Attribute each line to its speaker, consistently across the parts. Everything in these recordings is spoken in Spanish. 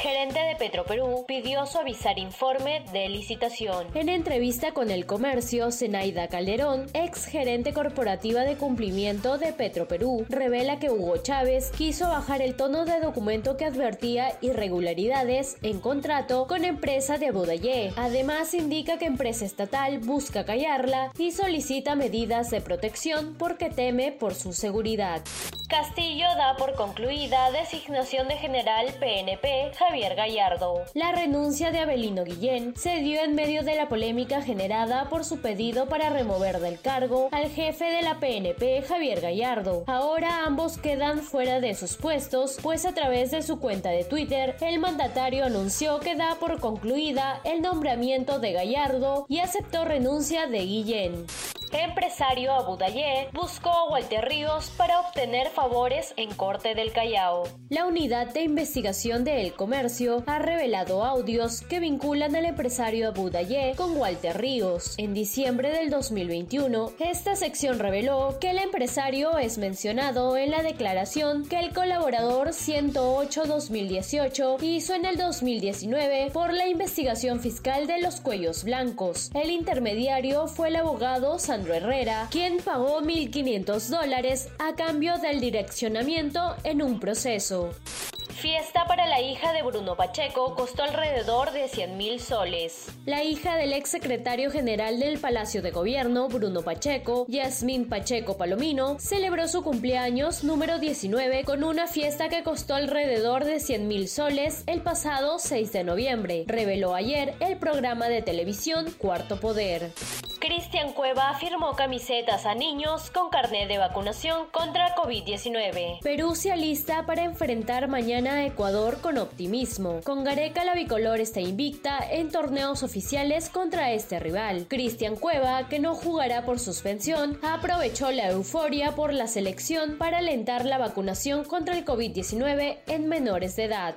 Speaker 1: Gerente de Petroperú pidió suavizar informe de licitación. En entrevista con el comercio, Zenaida Calderón, ex gerente corporativa de cumplimiento de Petroperú, revela que Hugo Chávez quiso bajar el tono de documento que advertía irregularidades en contrato con empresa de Budayé. Además, indica que empresa estatal busca callarla y solicita medidas de protección porque teme por su seguridad. Castillo da por concluida designación de general PNP Javier Gallardo. La renuncia de Abelino Guillén se dio en medio de la polémica generada por su pedido para remover del cargo al jefe de la PNP Javier Gallardo. Ahora ambos quedan fuera de sus puestos, pues a través de su cuenta de Twitter el mandatario anunció que da por concluida el nombramiento de Gallardo y aceptó renuncia de Guillén empresario Abudayé buscó a Walter Ríos para obtener favores en Corte del Callao. La unidad de investigación de El Comercio ha revelado audios que vinculan al empresario Abudayé con Walter Ríos. En diciembre del 2021, esta sección reveló que el empresario es mencionado en la declaración que el colaborador 108-2018 hizo en el 2019 por la investigación fiscal de los cuellos blancos. El intermediario fue el abogado Herrera, quien pagó 1.500 dólares a cambio del direccionamiento en un proceso. Fiesta para la hija de Bruno Pacheco costó alrededor de 100 mil soles. La hija del ex secretario general del Palacio de Gobierno, Bruno Pacheco, Yasmín Pacheco Palomino, celebró su cumpleaños número 19 con una fiesta que costó alrededor de 100 mil soles el pasado 6 de noviembre, reveló ayer el programa de televisión Cuarto Poder. Cristian Cueva firmó camisetas a niños con carnet de vacunación contra COVID-19. Perú se alista para enfrentar mañana a Ecuador con optimismo. Con Gareca la bicolor está invicta en torneos oficiales contra este rival. Cristian Cueva, que no jugará por suspensión, aprovechó la euforia por la selección para alentar la vacunación contra el COVID-19 en menores de edad.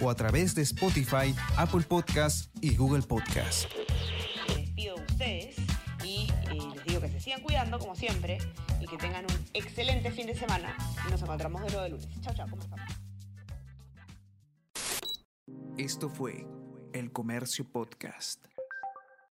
Speaker 2: o a través de Spotify, Apple Podcast y Google Podcast.
Speaker 3: Les despido de ustedes y eh, les digo que se sigan cuidando como siempre y que tengan un excelente fin de semana nos encontramos de nuevo de lunes. Chao, chao, ¿cómo están?
Speaker 2: Esto fue El Comercio Podcast.